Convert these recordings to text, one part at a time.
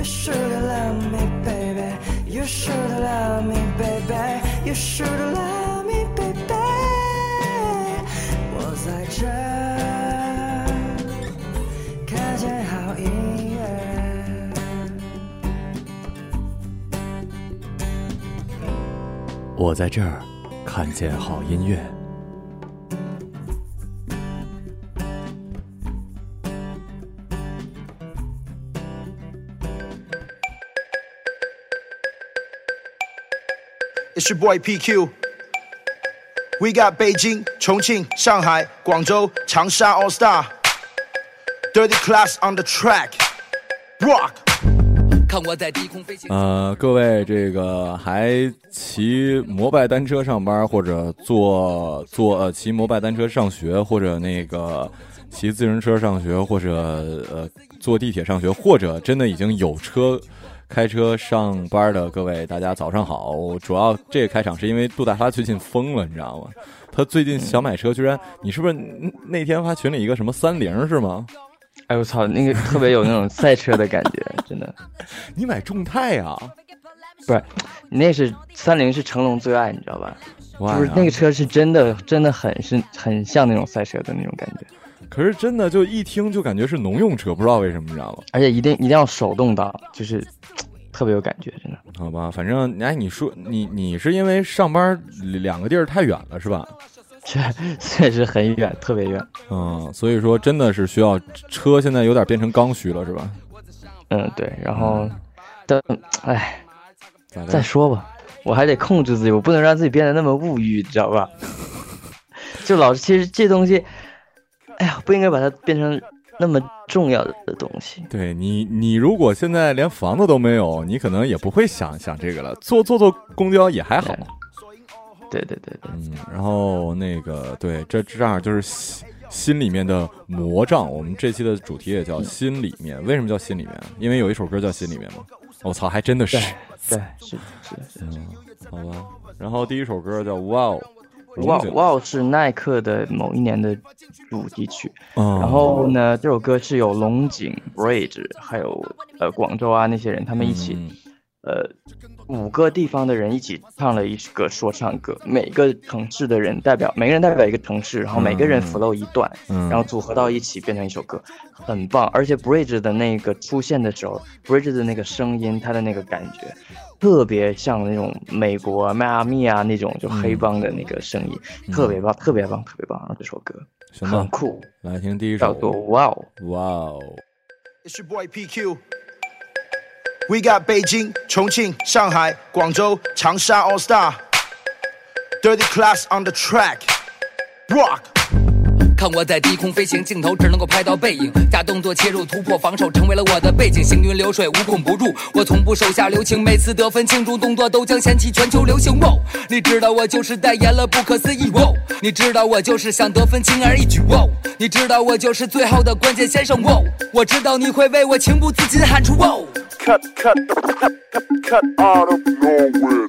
You should love me, baby. You should love me, baby. You should love me, baby. 我在这看见好音乐。我在这儿看见好音乐。It's your boy PQ. We got Beijing, Chongqing, Shanghai, Guangzhou, Changsha All Star. Dirty class on the track. Rock. 看我在低空飞行。呃，各位这个还骑摩拜单车上班，或者坐坐呃骑摩拜单车上学，或者那个骑自行车上学，或者呃坐地铁上学，或者真的已经有车开车上班的各位，大家早上好。主要这个开场是因为杜大发最近疯了，你知道吗？他最近想买车，居然你是不是那天发群里一个什么三菱是吗？哎我操，那个特别有那种赛车的感觉，真的你买众泰啊？不是，你那是三菱是成龙最爱，你知道吧？哇就是那个车是真的，真的很是很像那种赛车的那种感觉，可是真的就一听就感觉是农用车，不知道为什么，你知道吗？而且一定一定要手动挡，就是 特别有感觉，真的。好吧，反正哎，你说你你是因为上班两个地儿太远了是吧？确 确实很远，特别远。嗯，所以说真的是需要车，现在有点变成刚需了是吧？嗯，对。然后，但哎，再说吧，我还得控制自己，我不能让自己变得那么物欲，知道吧？就老是，其实这东西，哎呀，不应该把它变成那么重要的东西。对你，你如果现在连房子都没有，你可能也不会想想这个了。坐坐坐公交也还好。对对对对，嗯，然后那个对，这这样就是心心里面的魔障。我们这期的主题也叫心里面。为什么叫心里面？因为有一首歌叫心里面嘛。我操，还真的是。对，是是是。嗯，好吧。然后第一首歌叫《哇哦》，哇哇是耐克的某一年的主题曲。嗯。然后呢，这首歌是有龙井、Bridge，还有呃广州啊那些人他们一起，嗯呃五个地方的人一起唱了一个说唱歌，每个城市的人代表每个人代表一个城市，然后每个人 flow 一段，嗯然后组合到一起变成一首歌，很棒。而且 Bridge 的那个出现的时候，Bridge 的那个声音，他的那个感觉。特别像那种美国啊迈阿密啊那种就黑帮的那个声音，特别棒，特别棒，特别棒！这首歌行很酷，来听第一首叫做哇哦。哇哦。It's your boy PQ. We got Beijing, Chongqing, Shanghai, Guangzhou, Changsha All Star. Dirty class on the track. Rock. 看我在低空飞行，镜头只能够拍到背影，假动作切入突破防守，成为了我的背景。行云流水，无孔不入，我从不手下留情，每次得分庆祝动作都将掀起全球流行。哇，你知道我就是代言了不可思议。哇，你知道我就是想得分轻而易举。哇，你知道我就是最后的关键先生。哇，我知道你会为我情不自禁喊出哇。Cut, cut, cut, cut, cut out of nowhere.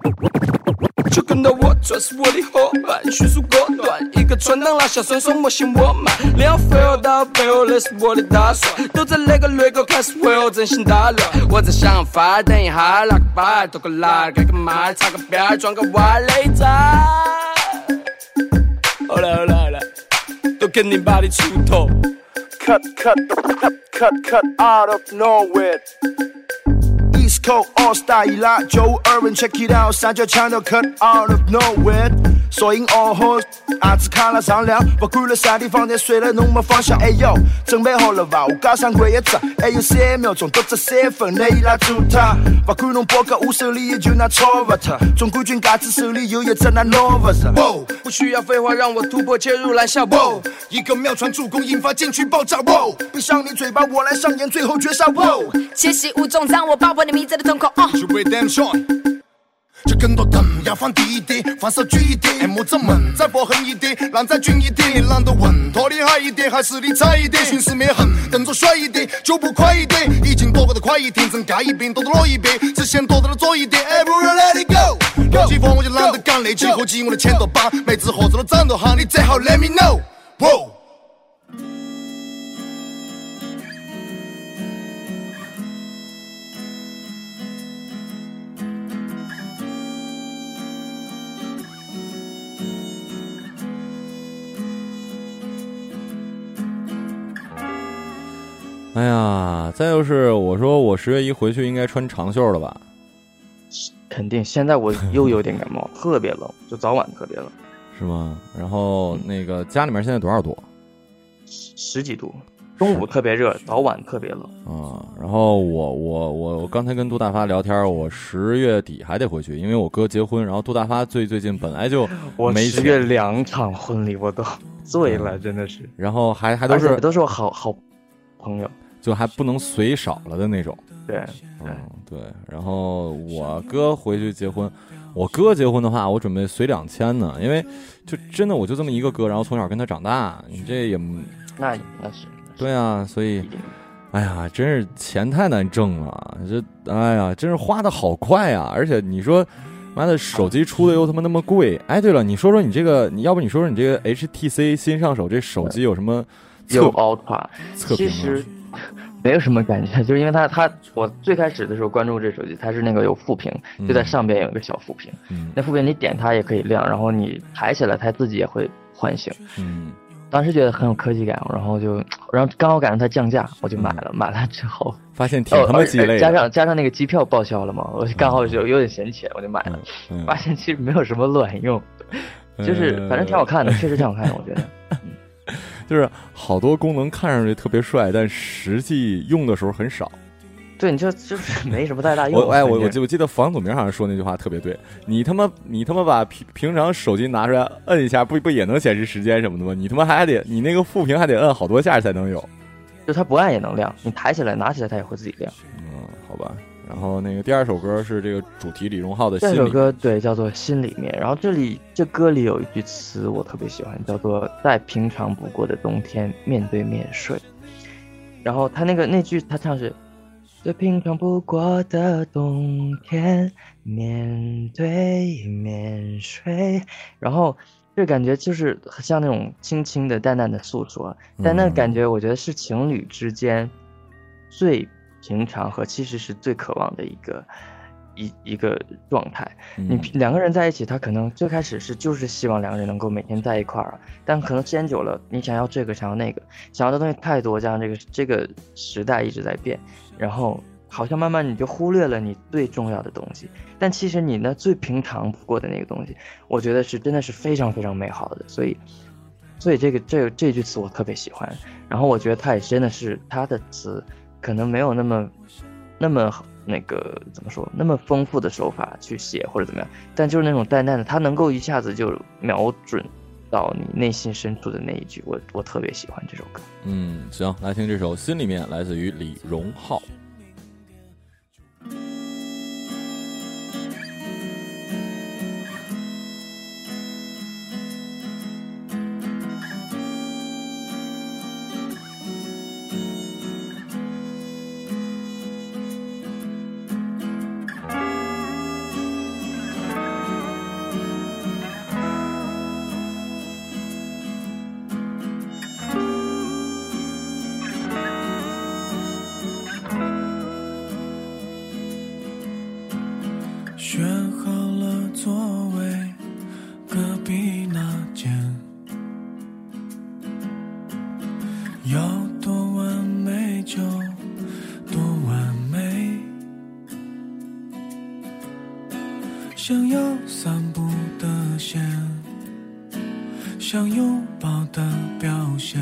就跟到我，这是我的伙伴，迅速果断，一个穿裆拉下双手，莫信我慢，连飞哦到背后，那是我的打算，都在那个雷口开始会后真心打乱，我在想法，等一下拿个板，拖个篮，开个麦，插个边儿，装个瓦雷渣。好了好了好了，都肯定把你出头。Cut, cut, cut, cut, cut out of nowhere. East Coast All Star 一拉九二 check it out，三角枪都 cut out of nowhere。索引哦吼，阿兹卡拉商量，不管了啥地方，在睡了侬没方向。哎呦，准备好了吧？我加上鬼一只，还有三秒钟，独只三分，内伊拉做他。不管侬包个我手里也就拿超不脱，总冠军架子手里有一只那 Novus。Wow，不需要废话，让我突破切入篮下。Wow，一个妙传助攻引发禁区爆炸。Wow，闭上你嘴巴，我来上演最后绝杀。Wow，窃喜无踪，让我爆破你迷在的瞳孔。哦就 redemption。就更多灯要放低一点，放手举一点，木子们再薄狠一点，浪再俊一点，你懒得问，拖厉害一点还是理睬一点，寻死灭痕，动作帅一点，脚步快一点，已经躲过的快一点，增加一边，躲到了一边，只想躲到了左一点，哎，不如 let it go。有几风我就懒得讲，那几合计我的钱多把，妹子合作了长多好，你最好 let me know。哎呀，再就是我说我十月一回去应该穿长袖了吧？肯定，现在我又有点感冒，特别冷，就早晚特别冷，是吗？然后那个家里面现在多少度十几度，中午特别热，早晚特别冷。啊？然后我我我我刚才跟杜大发聊天，我十月底还得回去，因为我哥结婚。然后杜大发最最近本来就 我没十月钱，两场婚礼我都醉了，真的是，然后还还都是都是我好好朋友。就还不能随少了的那种。对，嗯，对。然后我哥回去结婚，我哥结婚的话，我准备随两千呢，因为就真的我就这么一个哥，然后从小跟他长大，你这也那那是对啊，所以哎呀，真是钱太难挣了，这哎呀，真是花的好快呀！而且你说，妈的，手机出的又他妈那么贵。哎，对了，你说说你这个，你要不你说说你这个 HTC 新上手这手机有什么测有评吗？其实 没有什么感觉，就是因为它它我最开始的时候关注这手机，它是那个有副屏，就在上边有一个小副屏，嗯那副屏你点它也可以亮，然后你抬起来它自己也会唤醒。嗯当时觉得很有科技感，然后就然后刚好赶上它降价，我就买了。买了之后，发现挺哦他妈鸡肋的。加上加上那个机票报销了嘛，我就刚好就有点闲钱，我就买了。嗯发现其实没有什么卵用，就是反正挺好看的，确实挺好看的，我觉得。就是好多功能看上去特别帅，但实际用的时候很少。对，你就就是 没什么太大用。我哎，我我记我记得房祖名好像说那句话特别对，你他妈你他妈把平平常手机拿出来摁一下，不不也能显示时间什么的吗？你他妈还得你那个副屏还得摁好多下才能有。就它不按也能亮，你抬起来拿起来它也会自己亮。嗯，好吧。然后那个第二首歌是这个主题李荣浩的《这首》。歌对叫做《心里面》，然后这里这歌里有一句词我特别喜欢，叫做“再平常不过的冬天，面对面睡”。然后他那个那句他唱是“最平常不过的冬天，面对面睡”，然后这感觉就是像那种轻轻的、淡淡的诉说，但那感觉我觉得是情侣之间最平常和其实是最渴望的一个一一个状态。你嗯两个人在一起，他可能最开始是就是希望两个人能够每天在一块儿，但可能时间久了，你想要这个，想要那个，想要的东西太多，加上这个这个时代一直在变，然后好像慢慢你就忽略了你最重要的东西。但其实你那最平常不过的那个东西，我觉得是真的是非常非常美好的。所以，所以这个这个这句词我特别喜欢。然后我觉得他也真的是他的词可能没有那么那么那个怎么说那么丰富的手法去写或者怎么样，但就是那种淡淡的，他能够一下子就瞄准到你内心深处的那一句，我我特别喜欢这首歌。嗯，行，来听这首《心里面》，来自于李荣浩。想要散步的线，想拥抱的表现。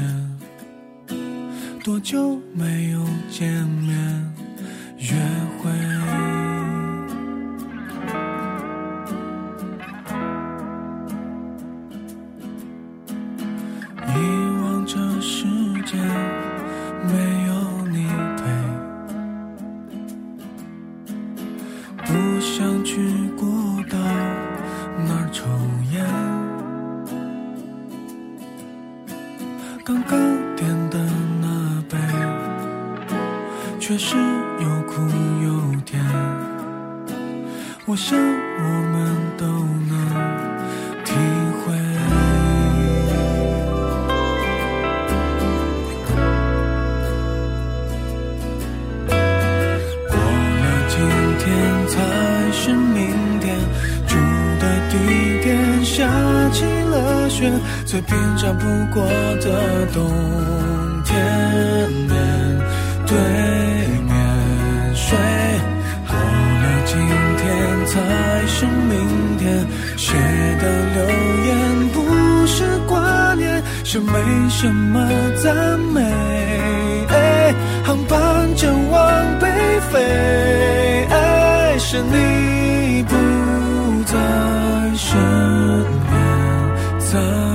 多久没有见面约会？最平常不过的冬天，面对面睡。过了今天才是明天，写的留言不是挂念，是没什么赞美。航班正往北飞，爱是你不在身边，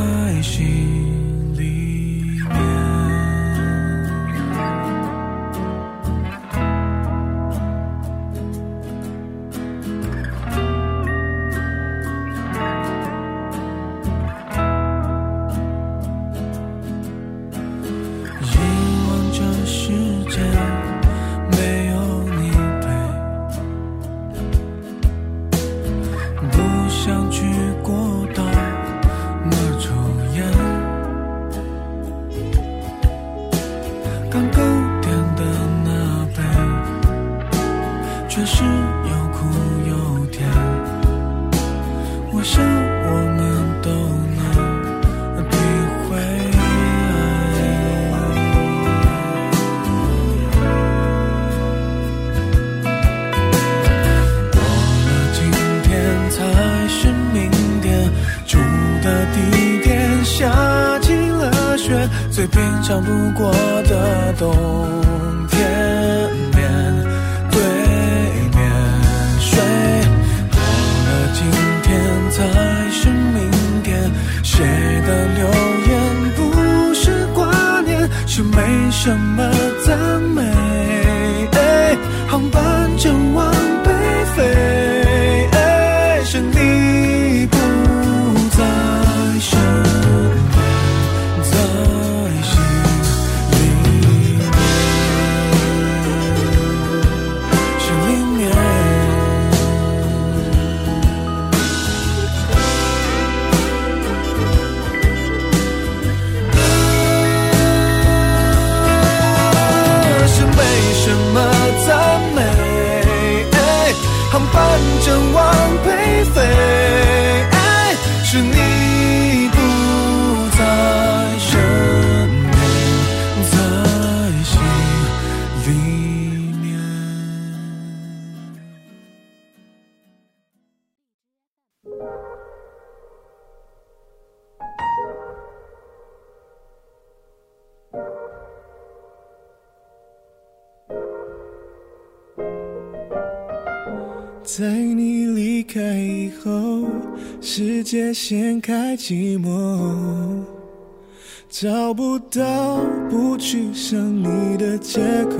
里面在你离开以后，世界掀开寂寞，找不到不去想你的借口，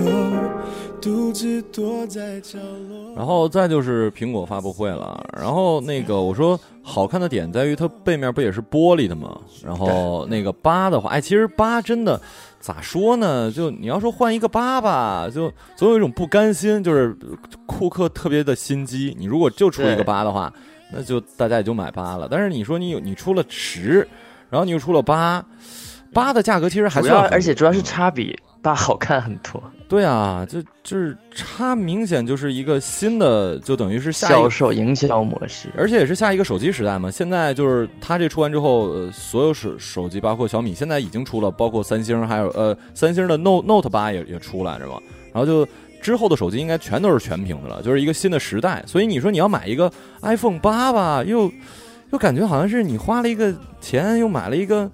独自躲在角落。然后再就是苹果发布会了，然后那个我说好看的点在于它背面不也是玻璃的吗？然后那个八的话，哎，其实八真的咋说呢？就你要说换一个八吧，就总有一种不甘心，就是库克特别的心机。你如果就出一个八的话，那就大家也就买八了。但是你说你有你出了十，然后你又出了八，八的价格其实还算而且主要是差比八好看很多，对啊，就就是它明显就是一个新的，就等于是下一销售营销模式。而且也是下一个手机时代嘛。现在就是它这出完之后，呃，所有手手机，包括小米，现在已经出了，包括三星，还有呃，三星的 Note Note 八也也出来是吧？然后就之后的手机应该全都是全屏的了，就是一个新的时代。所以你说你要买一个 iPhone 八吧，又又感觉好像是你花了一个钱又买了一个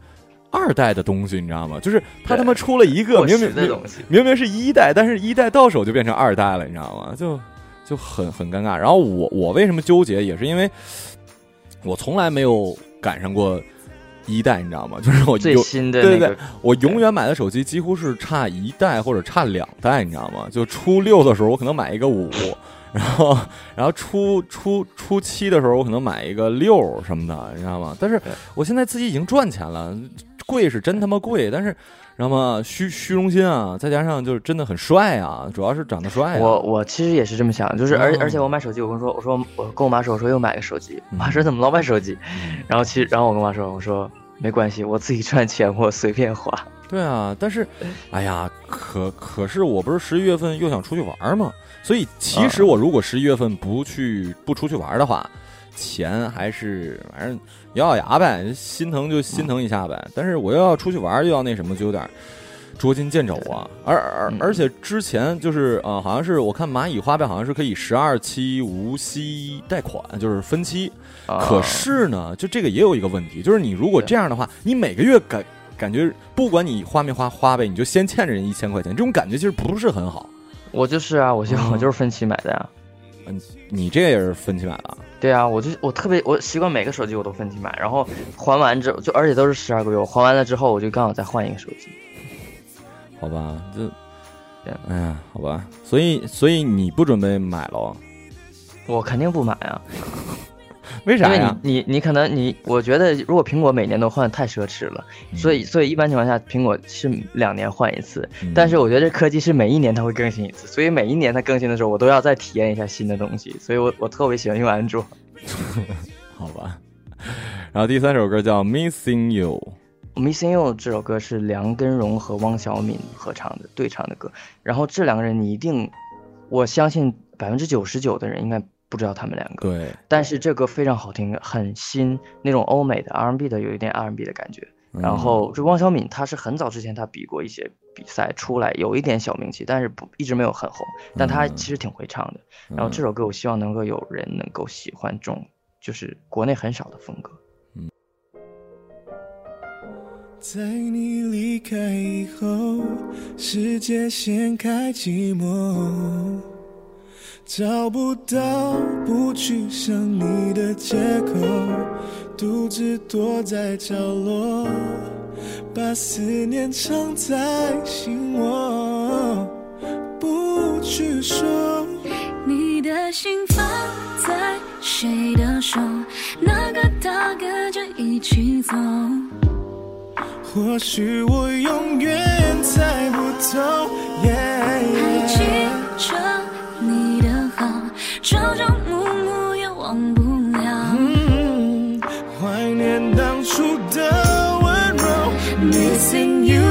二代的东西，你知道吗？就是他他妈出了一个明明。明明是一代，但是一代到手就变成二代了，你知道吗？就就很很尴尬。然后我我为什么纠结，也是因为我从来没有赶上过一代，你知道吗？就是我最新的那个对对对，我永远买的手机几乎是差一代或者差两代，你知道吗？就初六的时候，我可能买一个五，然后然后初初初七的时候，我可能买一个六什么的，你知道吗？但是我现在自己已经赚钱了，贵是真他妈贵，但是。知道吗？虚虚荣心啊，再加上就是真的很帅啊，主要是长得帅、啊。我我其实也是这么想，就是而哦而且我买手机，我跟说我说我跟我妈说我说又买个手机，我嗯妈说怎么老买手机？然后其实然后我跟我妈说我说没关系，我自己赚钱我随便花。对啊，但是，哎呀，可可是我不是十一月份又想出去玩嘛，所以其实啊我如果十一月份不去不出去玩的话，钱还是反正咬咬牙呗，心疼就心疼一下呗。但是我又要出去玩，又要那什么，就有点捉襟见肘啊。而而嗯而且之前就是呃，好像是我看蚂蚁花呗好像是可以十二期无息贷款，就是分期。可啊是呢，就这个也有一个问题，就是你如果这样的话，你每个月感感觉，不管你花没花花呗，你就先欠着人一千块钱，这种感觉其实不是很好。我就是啊，我我就是分期买的呀。嗯你这也是分期买的啊，对啊，我就我特别我习惯每个手机我都分期买，然后还完之后就而且都是十二个月，我还完了之后我就刚好再换一个手机。好吧？这对，哎呀，好吧。所以，所以你不准备买了？我肯定不买啊，为啥呀？因为你你你可能你，我觉得如果苹果每年都换太奢侈了，所以所以一般情况下苹果是两年换一次，嗯但是我觉得这科技是每一年它会更新一次，所以每一年它更新的时候，我都要再体验一下新的东西，所以我我特别喜欢用安卓。好吧。然后第三首歌叫《Missing You》，Missing You 这首歌是梁根荣和汪小敏合唱的对唱的歌，然后这两个人你一定，我相信百分之九十九的人应该不知道他们两个，对，但是这歌非常好听，很新，那种欧美的 R&B 的有一点 R&B 的感觉。嗯然后这汪小敏她是很早之前她比过一些比赛出来，有一点小名气，但是不一直没有很红，但她嗯其实挺会唱的。然后这首歌我希望能够有人能够喜欢这种就是国内很少的风格。在你离开以后，世界掀开寂寞，找不到不去想你的借口，独自躲在角落，把思念藏在心窝，不去说。你的心放在谁的手？哪个大哥就一起走？或许我永远猜不透。还记着忘不了。嗯，怀念当初的温柔，Missing you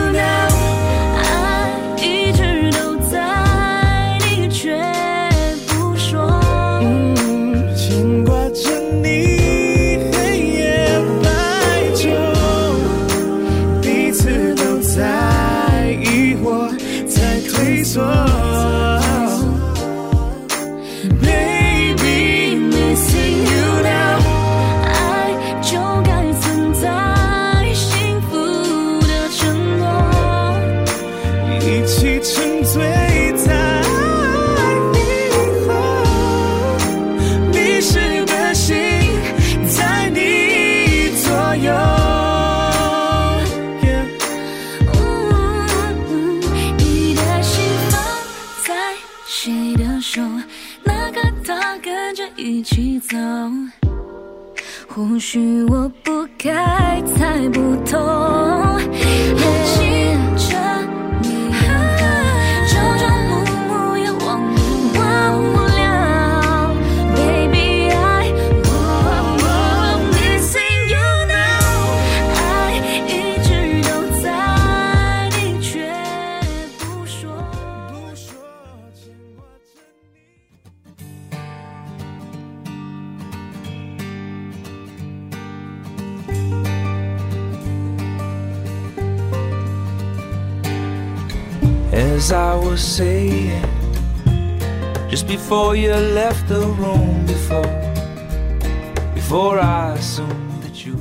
许我不该猜不透。As I was saying, just before you left the room, before before I assume that you.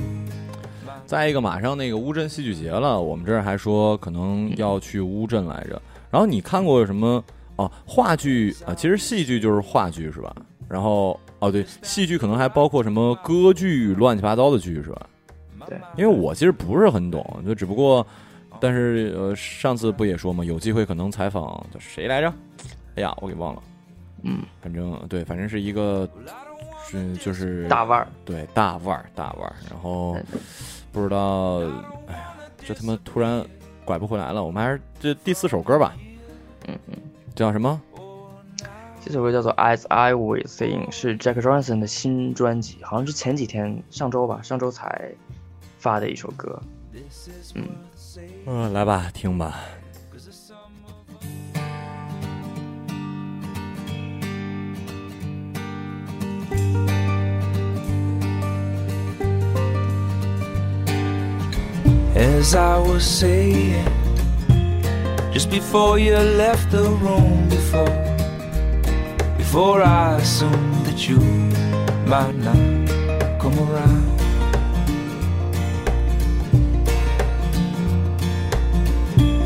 再一个，马上那个乌镇戏剧节了，我们这儿还说可能要去乌镇来着。然后你看过什么？哦，话剧啊，其实戏剧就是话剧是吧？然后哦对，戏剧可能还包括什么歌剧、乱七八糟的剧是吧？对，因为我其实不是很懂，就只不过，但是呃，上次不也说嘛，有机会可能采访叫谁来着？哎呀，我给忘了。嗯，反正对，反正是一个，是就是大腕儿，对大腕儿大腕儿。然后不知道，哎呀，这他妈突然拐不回来了。我们还是这第四首歌吧。嗯嗯，叫什么？这首歌叫做《As I Was Saying》，是 Jack Johnson 的新专辑，好像是前几天上周吧，上周才发的一首歌。嗯，嗯，来吧，听吧。As I was saying, just before you left the room, before, before I assumed that you might not come around.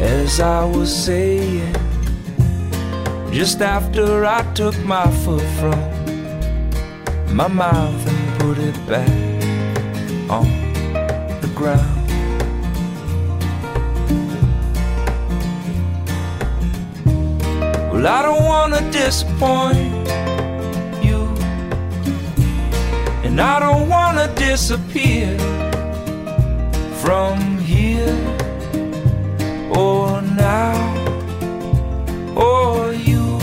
As I was saying, just after I took my foot from my mouth and put it back on the ground. Well, I don't wanna disappoint you, and I don't wanna disappear from here now you.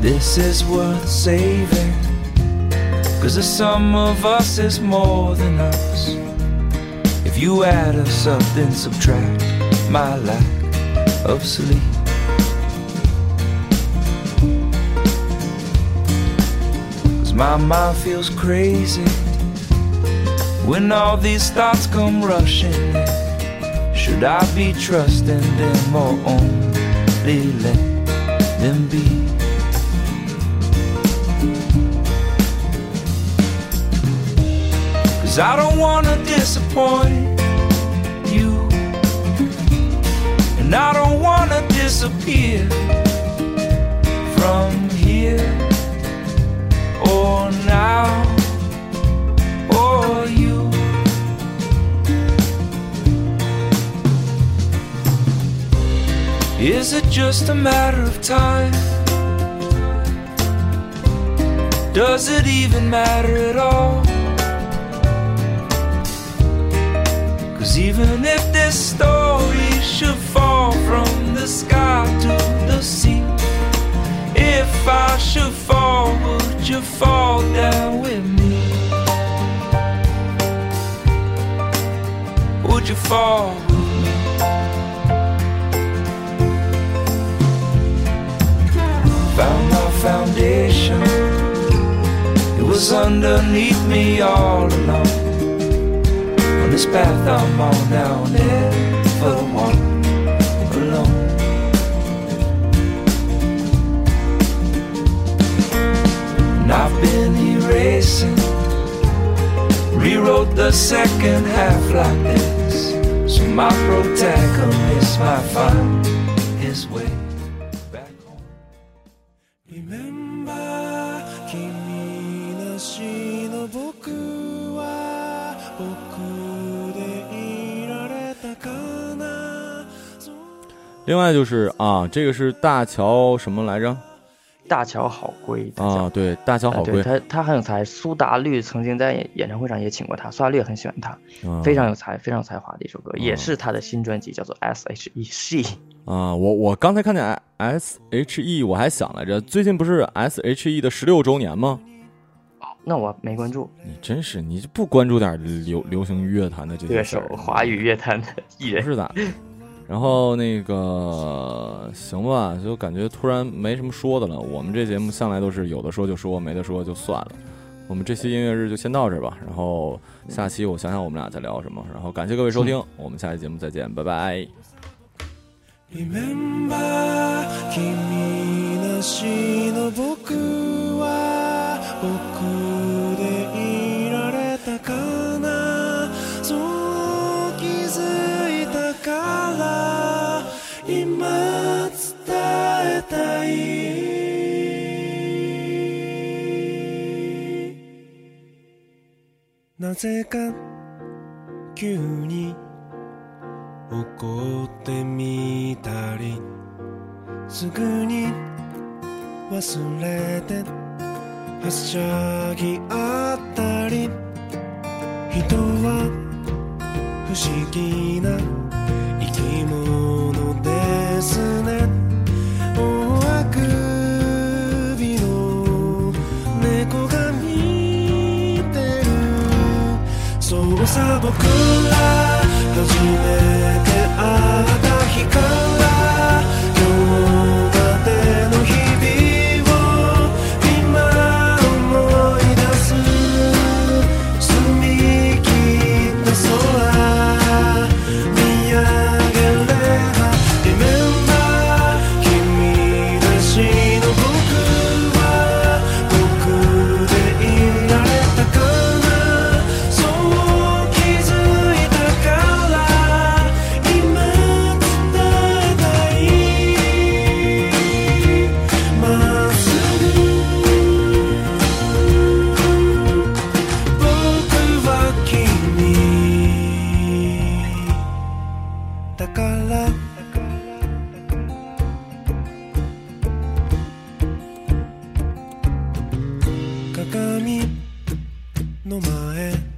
This is worth saving, cause the sum of us is more than us. If you add us up, then subtract my lack of sleep. Cause my mind feels crazy when all these thoughts come rushing. Should I be trusting them or only let them be? Cause I don't wanna disappoint you. And I don't wanna disappear from here or now Is it just a matter of time? Does it even matter at all? Cause even if this story should fall from the sky to the sea, if I should fall, would you fall down with me? Would you fall foundation, it was underneath me all along. On this path I'm on now, I'll never walk alone. And I've been erasing, rewrote the second half like this, so my protagonist might find his way 另外就是啊，这个是大乔什么来着？大乔好归他叫啊，对，大乔好归，哎对他，他很有才。苏打绿曾经在演演唱会上也请过他，苏打绿也很喜欢他，啊非常有才，非常有才华的一首歌，也是他的新专辑，叫做 S H E She。啊，我我刚才看见 S H E，我还想来着，最近不是 S H E 的十六周年吗？那我没关注你真是，你就不关注点流流行乐坛的这些乐事儿手，华语乐坛的艺人。不是咋的？然后那个，行吧，就感觉突然没什么说的了，我们这节目向来都是有的说就说，没的说就算了，我们这期音乐日就先到这吧，然后下期我想想我们俩在聊什么，然后感谢各位收听，我们下期节目再见，拜拜。ぜか急に怒ってみたりすぐに忘れてはしゃぎあったり。人は不思議な生き物ですね。さ僕ら初めて会う。鏡の前